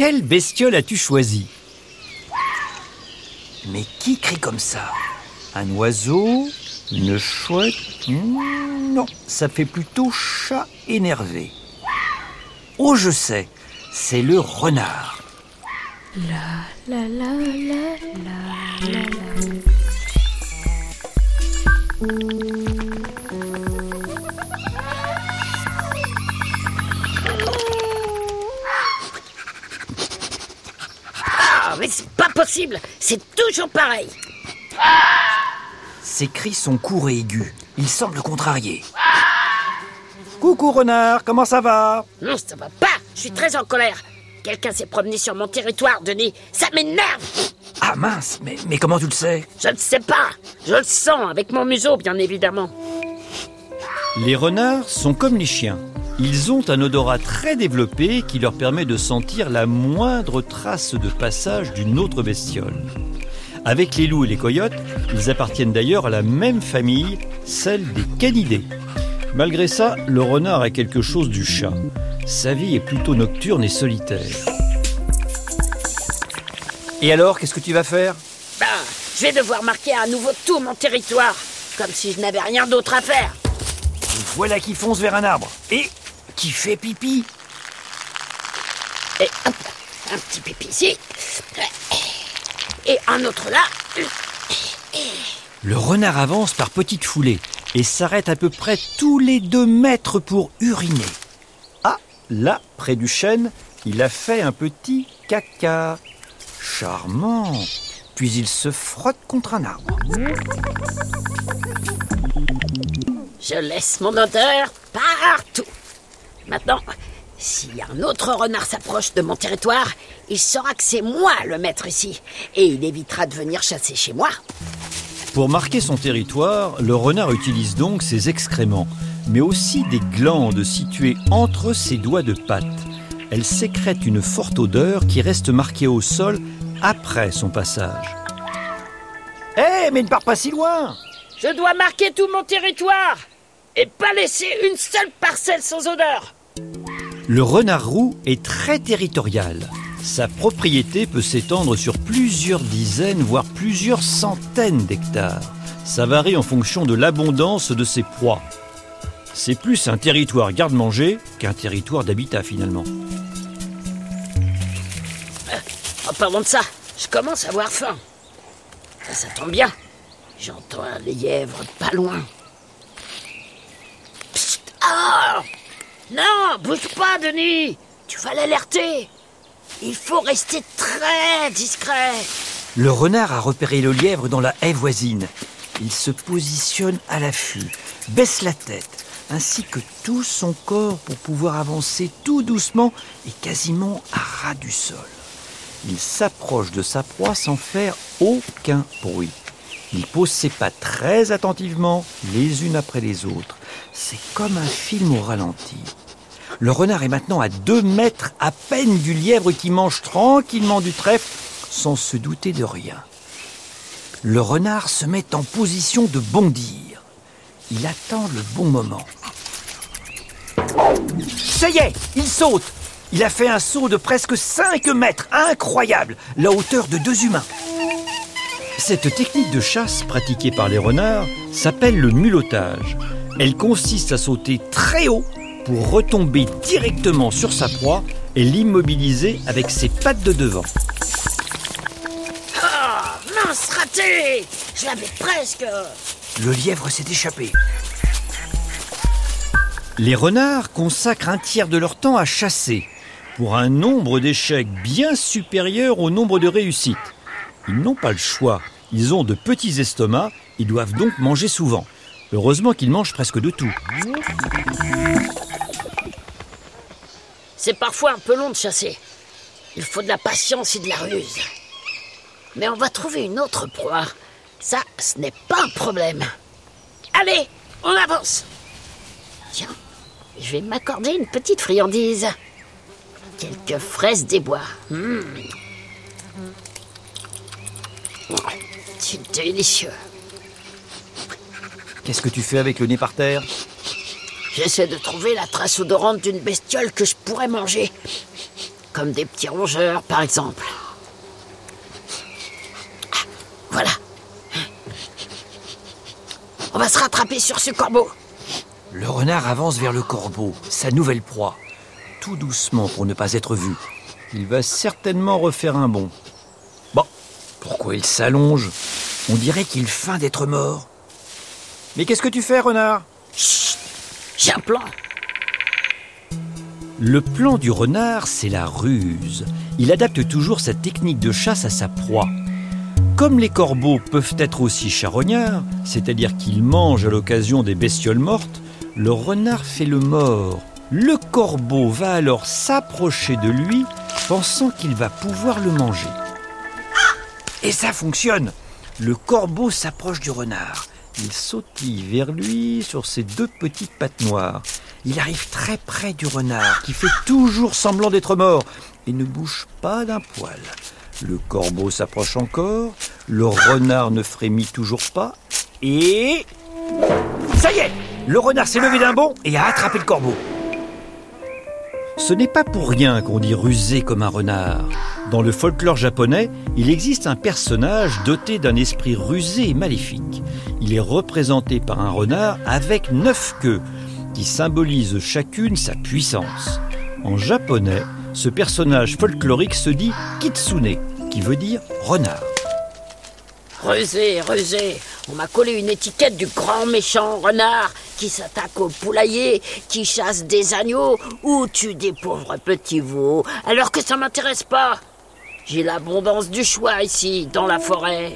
Quelle bestiole as-tu choisi Mais qui crie comme ça Un oiseau Une chouette Hmm, Non, ça fait plutôt chat énervé. Oh, je sais, c'est le renard. La la la la la la la. Pas possible. C'est toujours pareil. Ses cris sont courts et aigus. Il semble contrarié. Coucou renard, comment ça va? Non, ça va pas. Je suis très en colère. Quelqu'un s'est promené sur mon territoire, Denis. Ça m'énerve. Ah mince, mais, mais comment tu le sais? Je ne sais pas. Je le sens, avec mon museau, bien évidemment. Les renards sont comme les chiens. Ils ont un odorat très développé qui leur permet de sentir la moindre trace de passage d'une autre bestiole. Avec les loups et les coyotes, ils appartiennent d'ailleurs à la même famille, celle des canidés. Malgré ça, le renard a quelque chose du chat. Sa vie est plutôt nocturne et solitaire. Et alors, qu'est-ce que tu vas faire? Ben, je vais devoir marquer à nouveau tout mon territoire, comme si je n'avais rien d'autre à faire Voilà qui fonce vers un arbre. Et qui fait pipi. Et hop, un petit pipi ici. Et un autre là. Le renard avance par petites foulées et s'arrête à peu près tous les deux mètres pour uriner. Ah, là, près du chêne, il a fait un petit caca. Charmant. Puis il se frotte contre un arbre. Je laisse mon odeur partout. Maintenant, si un autre renard s'approche de mon territoire, il saura que c'est moi le maître ici. Et il évitera de venir chasser chez moi. Pour marquer son territoire, le renard utilise donc ses excréments, mais aussi des glandes situées entre ses doigts de patte. Elles sécrètent une forte odeur qui reste marquée au sol après son passage. Hé, mais ne pars pas si loin Je dois marquer tout mon territoire et pas laisser une seule parcelle sans odeur. Le renard roux est très territorial. Sa propriété peut s'étendre sur plusieurs dizaines, voire plusieurs centaines d'hectares. Ça varie en fonction de l'abondance de ses proies. C'est plus un territoire garde-manger qu'un territoire d'habitat finalement. En parlant de ça, je commence à avoir faim. Ça, ça tombe bien. J'entends un lièvre pas loin. Psst Ah Non, bouge pas, Denis Tu vas l'alerter Il faut rester très discret. Le renard a repéré le lièvre dans la haie voisine. Il se positionne à l'affût, baisse la tête, ainsi que tout son corps pour pouvoir avancer tout doucement et quasiment à ras du sol. Il s'approche de sa proie sans faire aucun bruit. Il pose ses pas très attentivement, les unes après les autres. C'est comme un film au ralenti. Le renard est maintenant à deux mètres à peine du lièvre qui mange tranquillement du trèfle sans se douter de rien. Le renard se met en position de bondir. Il attend le bon moment. Ça y est, il saute. Il a fait un saut de presque 5 mètres, incroyable, la hauteur de deux humains. Cette technique de chasse pratiquée par les renards s'appelle le mulottage. Elle consiste à sauter très haut pour retomber directement sur sa proie et l'immobiliser avec ses pattes de devant. Ah Mince, raté Je l'avais presque Le lièvre s'est échappé. Les renards consacrent un tiers de leur temps à chasser, pour un nombre d'échecs bien supérieur au nombre de réussites. Ils n'ont pas le choix. Ils ont de petits estomacs, ils doivent donc manger souvent. Heureusement qu'ils mangent presque de tout. C'est parfois un peu long de chasser. Il faut de la patience et de la ruse. Mais on va trouver une autre proie. Ça, ce n'est pas un problème. Allez, on avance. Tiens, je vais m'accorder une petite friandise. Quelques fraises des bois. Oh, C'est délicieux. Qu'est-ce que tu fais avec le nez par terre? J'essaie de trouver la trace odorante d'une bestiole que je pourrais manger. Comme des petits rongeurs, par exemple. Ah, Voilà. On va se rattraper sur ce corbeau. Le renard avance vers le corbeau, sa nouvelle proie, tout doucement pour ne pas être vu. Il va certainement refaire un bond. Bon, pourquoi il s'allonge? On dirait qu'il feint d'être mort. Mais qu'est-ce que tu fais, renard? Chut J'ai plan. Le plan du renard, c'est la ruse. Il adapte toujours sa technique de chasse à sa proie. Comme les corbeaux peuvent être aussi charognards, c'est-à-dire qu'ils mangent à l'occasion des bestioles mortes, le renard fait le mort. Le corbeau va alors s'approcher de lui, pensant qu'il va pouvoir le manger. Et ça fonctionne Le corbeau s'approche du renard. Il sautille vers lui sur ses deux petites pattes noires. Il arrive très près du renard, qui fait toujours semblant d'être mort, et ne bouge pas d'un poil. Le corbeau s'approche encore, le renard ne frémit toujours pas, et... Ça y est Le renard s'est levé d'un bond et a attrapé le corbeau. Ce n'est pas pour rien qu'on dit rusé comme un renard. Dans le folklore japonais, il existe un personnage doté d'un esprit rusé et maléfique. Il est représenté par un renard avec neuf queues, qui symbolisent chacune sa puissance. En japonais, ce personnage folklorique se dit Kitsune, qui veut dire renard. Rusé, rusé, on m'a collé une étiquette du grand méchant renard qui s'attaque au poulailler, qui chasse des agneaux ou tue des pauvres petits veaux, alors que ça m'intéresse pas. J'ai l'abondance du choix ici, dans la forêt.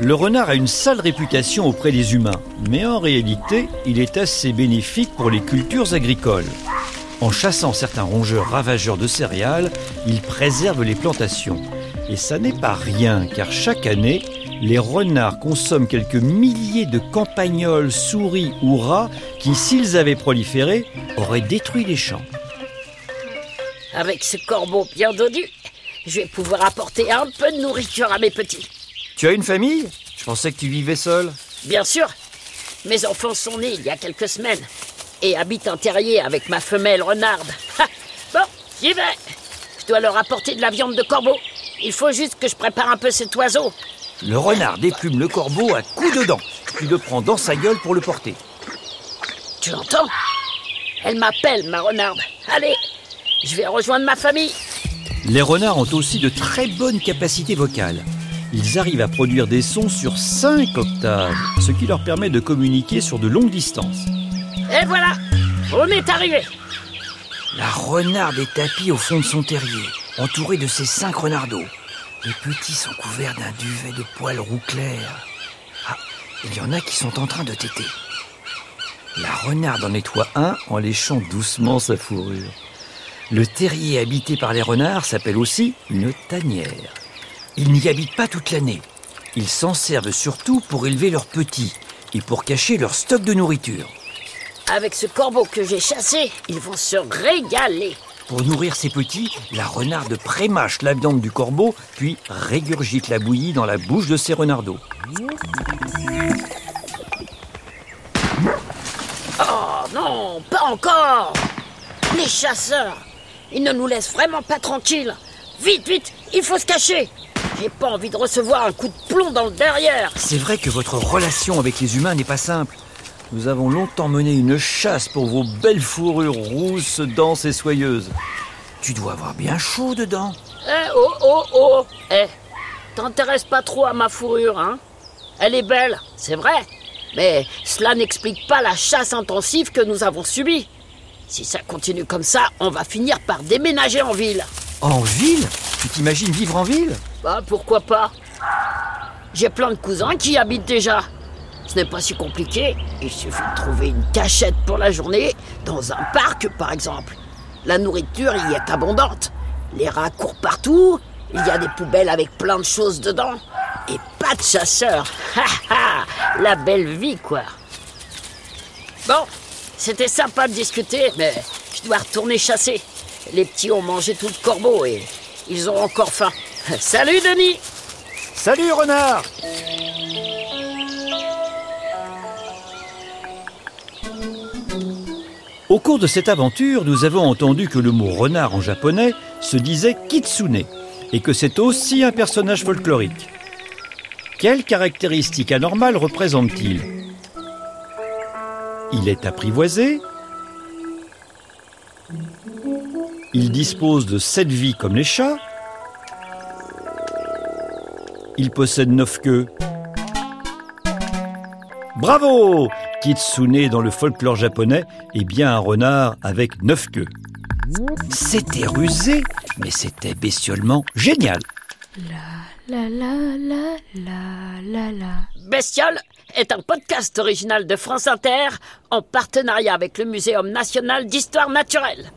Le renard a une sale réputation auprès des humains, mais en réalité, il est assez bénéfique pour les cultures agricoles. En chassant certains rongeurs ravageurs de céréales, il préserve les plantations. Et ça n'est pas rien, car chaque année, les renards consomment quelques milliers de campagnols, souris ou rats qui, s'ils avaient proliféré, auraient détruit les champs. Avec ce corbeau bien dodu, je vais pouvoir apporter un peu de nourriture à mes petits. Tu as une famille? Je pensais que tu vivais seul. Bien sûr, mes enfants sont nés il y a quelques semaines et habitent un terrier avec ma femelle renarde. Ha bon, j'y vais. Je dois leur apporter de la viande de corbeau. Il faut juste que je prépare un peu cet oiseau. Le renard déplume le corbeau à coups de dents, puis le prend dans sa gueule pour le porter. Tu l'entends? Elle m'appelle, ma renarde. Allez, je vais rejoindre ma famille. Les renards ont aussi de très bonnes capacités vocales. Ils arrivent à produire des sons sur 5 octaves, ce qui leur permet de communiquer sur de longues distances. Et voilà, on est arrivé. La renarde est tapie au fond de son terrier, entourée de ses cinq renardeaux. Les petits sont couverts d'un duvet de poils roux clairs. Ah, il y en a qui sont en train de téter. La renarde en nettoie un en léchant doucement sa fourrure. Le terrier habité par les renards s'appelle aussi une tanière. Ils n'y habitent pas toute l'année. Ils s'en servent surtout pour élever leurs petits et pour cacher leur stock de nourriture. Avec ce corbeau que j'ai chassé, ils vont se régaler. Pour nourrir ses petits, la renarde prémâche la viande du corbeau, puis régurgite la bouillie dans la bouche de ses renardeaux. Oh non, pas encore Les chasseurs Ils ne nous laissent vraiment pas tranquilles Vite, vite, il faut se cacher J'ai pas envie de recevoir un coup de plomb dans le derrière C'est vrai que votre relation avec les humains n'est pas simple. Nous avons longtemps mené une chasse pour vos belles fourrures rousses, denses et soyeuses. Tu dois avoir bien chaud dedans. Eh oh oh oh Eh T'intéresses pas trop à ma fourrure, hein Elle est belle, c'est vrai mais cela n'explique pas la chasse intensive que nous avons subie. Si ça continue comme ça, on va finir par déménager en ville. En ville? Tu t'imagines vivre en ville? Bah pourquoi pas? J'ai plein de cousins qui y habitent déjà. Ce n'est pas si compliqué. Il suffit de trouver une cachette pour la journée, dans un parc par exemple. La nourriture y est abondante. Les rats courent partout. Il y a des poubelles avec plein de choses dedans. Et pas de chasseurs. Ha ha La belle vie, quoi. Bon, c'était sympa de discuter, mais je dois retourner chasser. Les petits ont mangé tout le corbeau et ils ont encore faim. Salut, Denis Salut, renard Au cours de cette aventure, nous avons entendu que le mot renard en japonais se disait kitsune et que c'est aussi un personnage folklorique. Quelle caractéristique anormale représente-t-il? Il est apprivoisé, il dispose de sept vies comme les chats, il possède neuf queues. Bravo Kitsune dans le folklore japonais est bien un renard avec neuf queues. C'était rusé, mais c'était bestiolement génial. La la la la la la la. Bestiole est un podcast original de France Inter en partenariat avec le Muséum national d'histoire naturelle.